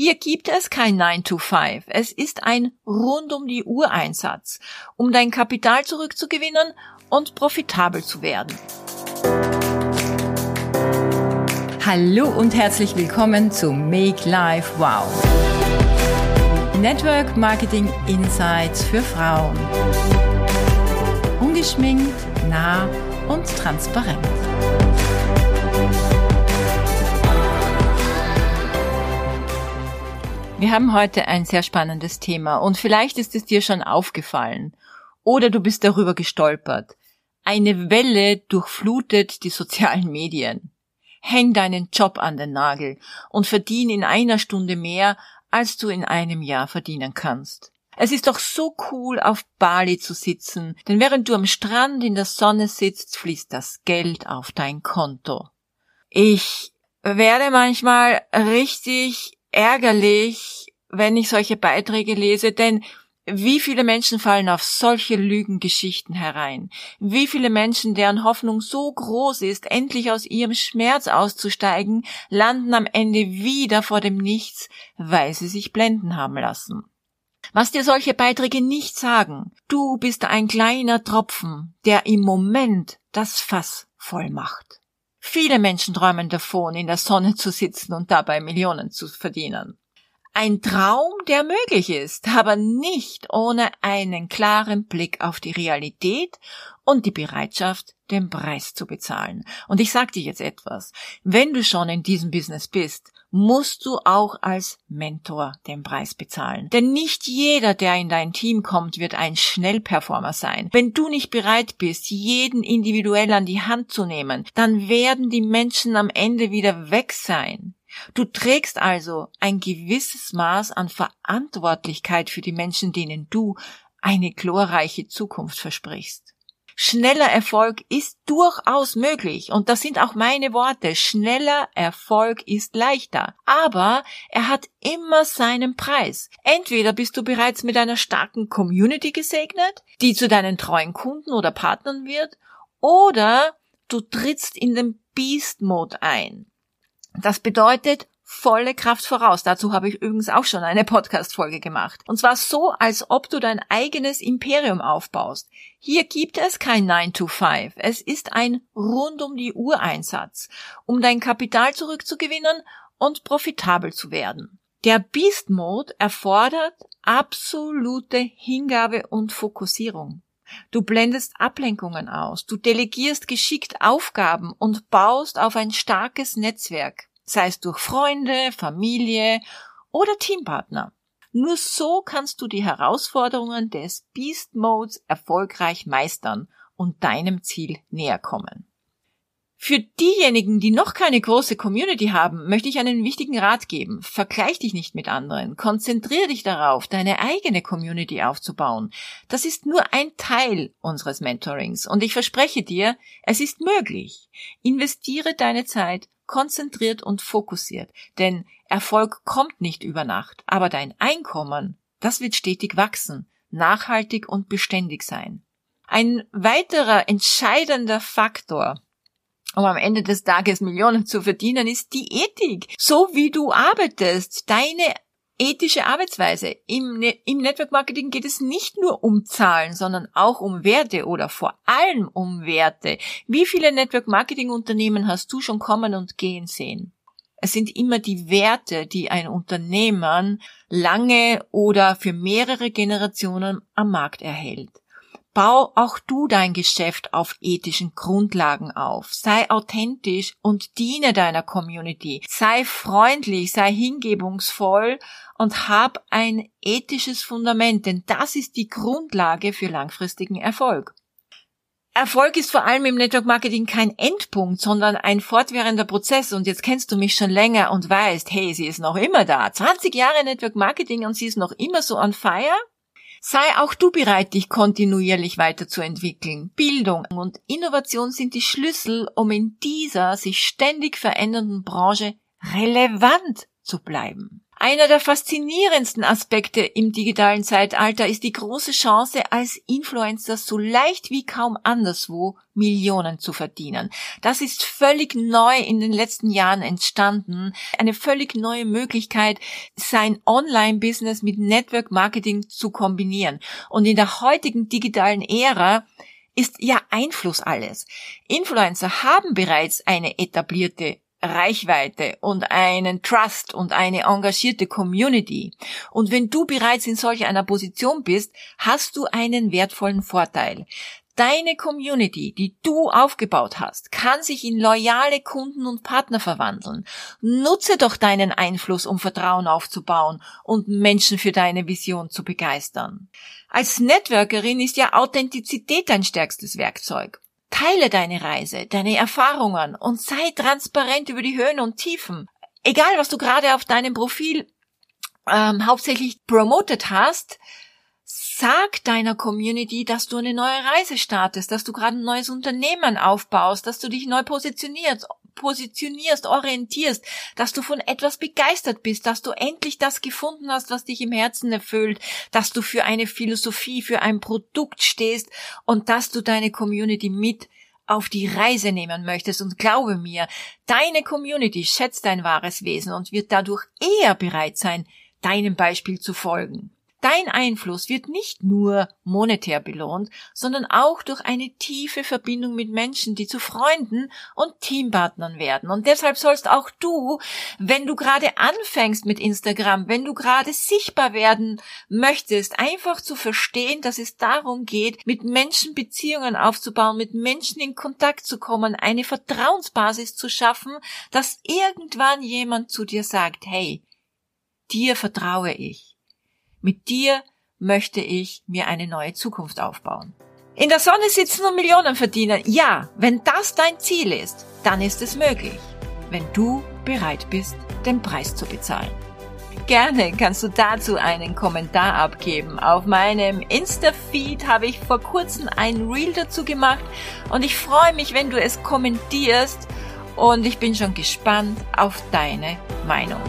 Hier gibt es kein 9 to 5. Es ist ein rund um die Uhr Einsatz, um dein Kapital zurückzugewinnen und profitabel zu werden. Hallo und herzlich willkommen zu Make Life Wow. Network Marketing Insights für Frauen. Ungeschminkt, nah und transparent. Wir haben heute ein sehr spannendes Thema und vielleicht ist es dir schon aufgefallen oder du bist darüber gestolpert. Eine Welle durchflutet die sozialen Medien. Häng deinen Job an den Nagel und verdien in einer Stunde mehr, als du in einem Jahr verdienen kannst. Es ist doch so cool, auf Bali zu sitzen, denn während du am Strand in der Sonne sitzt, fließt das Geld auf dein Konto. Ich werde manchmal richtig ärgerlich, wenn ich solche Beiträge lese, denn wie viele Menschen fallen auf solche Lügengeschichten herein? Wie viele Menschen, deren Hoffnung so groß ist, endlich aus ihrem Schmerz auszusteigen, landen am Ende wieder vor dem Nichts, weil sie sich blenden haben lassen? Was dir solche Beiträge nicht sagen, du bist ein kleiner Tropfen, der im Moment das Fass voll macht. Viele Menschen träumen davon, in der Sonne zu sitzen und dabei Millionen zu verdienen. Ein Traum, der möglich ist, aber nicht ohne einen klaren Blick auf die Realität und die Bereitschaft, den Preis zu bezahlen. Und ich sag dir jetzt etwas. Wenn du schon in diesem Business bist, musst du auch als Mentor den Preis bezahlen. Denn nicht jeder, der in dein Team kommt, wird ein Schnellperformer sein. Wenn du nicht bereit bist, jeden individuell an die Hand zu nehmen, dann werden die Menschen am Ende wieder weg sein. Du trägst also ein gewisses Maß an Verantwortlichkeit für die Menschen, denen du eine glorreiche Zukunft versprichst. Schneller Erfolg ist durchaus möglich. Und das sind auch meine Worte. Schneller Erfolg ist leichter. Aber er hat immer seinen Preis. Entweder bist du bereits mit einer starken Community gesegnet, die zu deinen treuen Kunden oder Partnern wird, oder du trittst in den Beast Mode ein. Das bedeutet, volle Kraft voraus. Dazu habe ich übrigens auch schon eine Podcast-Folge gemacht. Und zwar so, als ob du dein eigenes Imperium aufbaust. Hier gibt es kein 9 to 5. Es ist ein rund um die Uhr Einsatz, um dein Kapital zurückzugewinnen und profitabel zu werden. Der Beast Mode erfordert absolute Hingabe und Fokussierung. Du blendest Ablenkungen aus, du delegierst geschickt Aufgaben und baust auf ein starkes Netzwerk sei es durch Freunde, Familie oder Teampartner. Nur so kannst du die Herausforderungen des Beast Modes erfolgreich meistern und deinem Ziel näher kommen. Für diejenigen, die noch keine große Community haben, möchte ich einen wichtigen Rat geben. Vergleich dich nicht mit anderen. Konzentriere dich darauf, deine eigene Community aufzubauen. Das ist nur ein Teil unseres Mentorings und ich verspreche dir, es ist möglich. Investiere deine Zeit konzentriert und fokussiert, denn Erfolg kommt nicht über Nacht, aber dein Einkommen, das wird stetig wachsen, nachhaltig und beständig sein. Ein weiterer entscheidender Faktor, um am Ende des Tages Millionen zu verdienen, ist die Ethik. So wie du arbeitest, deine ethische Arbeitsweise. Im, ne Im Network Marketing geht es nicht nur um Zahlen, sondern auch um Werte oder vor allem um Werte. Wie viele Network Marketing Unternehmen hast du schon kommen und gehen sehen? Es sind immer die Werte, die ein Unternehmen lange oder für mehrere Generationen am Markt erhält. Bau auch du dein Geschäft auf ethischen Grundlagen auf. Sei authentisch und diene deiner Community. Sei freundlich, sei hingebungsvoll und hab ein ethisches Fundament, denn das ist die Grundlage für langfristigen Erfolg. Erfolg ist vor allem im Network Marketing kein Endpunkt, sondern ein fortwährender Prozess. Und jetzt kennst du mich schon länger und weißt, hey, sie ist noch immer da. 20 Jahre Network Marketing und sie ist noch immer so on fire. Sei auch du bereit, dich kontinuierlich weiterzuentwickeln. Bildung und Innovation sind die Schlüssel, um in dieser sich ständig verändernden Branche relevant zu bleiben. Einer der faszinierendsten Aspekte im digitalen Zeitalter ist die große Chance, als Influencer so leicht wie kaum anderswo Millionen zu verdienen. Das ist völlig neu in den letzten Jahren entstanden. Eine völlig neue Möglichkeit, sein Online-Business mit Network Marketing zu kombinieren. Und in der heutigen digitalen Ära ist ja Einfluss alles. Influencer haben bereits eine etablierte Reichweite und einen Trust und eine engagierte Community. Und wenn du bereits in solch einer Position bist, hast du einen wertvollen Vorteil. Deine Community, die du aufgebaut hast, kann sich in loyale Kunden und Partner verwandeln. Nutze doch deinen Einfluss, um Vertrauen aufzubauen und Menschen für deine Vision zu begeistern. Als Networkerin ist ja Authentizität dein stärkstes Werkzeug. Teile deine Reise, deine Erfahrungen und sei transparent über die Höhen und Tiefen. Egal, was du gerade auf deinem Profil ähm, hauptsächlich promoted hast, sag deiner Community, dass du eine neue Reise startest, dass du gerade ein neues Unternehmen aufbaust, dass du dich neu positionierst, positionierst, orientierst, dass du von etwas begeistert bist, dass du endlich das gefunden hast, was dich im Herzen erfüllt, dass du für eine Philosophie, für ein Produkt stehst und dass du deine Community mit auf die Reise nehmen möchtest und glaube mir, deine Community schätzt dein wahres Wesen und wird dadurch eher bereit sein, deinem Beispiel zu folgen. Dein Einfluss wird nicht nur monetär belohnt, sondern auch durch eine tiefe Verbindung mit Menschen, die zu Freunden und Teampartnern werden. Und deshalb sollst auch du, wenn du gerade anfängst mit Instagram, wenn du gerade sichtbar werden möchtest, einfach zu verstehen, dass es darum geht, mit Menschen Beziehungen aufzubauen, mit Menschen in Kontakt zu kommen, eine Vertrauensbasis zu schaffen, dass irgendwann jemand zu dir sagt, hey, dir vertraue ich. Mit dir möchte ich mir eine neue Zukunft aufbauen. In der Sonne sitzen und Millionen verdienen. Ja, wenn das dein Ziel ist, dann ist es möglich, wenn du bereit bist, den Preis zu bezahlen. Gerne kannst du dazu einen Kommentar abgeben. Auf meinem Insta-Feed habe ich vor kurzem ein Reel dazu gemacht und ich freue mich, wenn du es kommentierst und ich bin schon gespannt auf deine Meinung.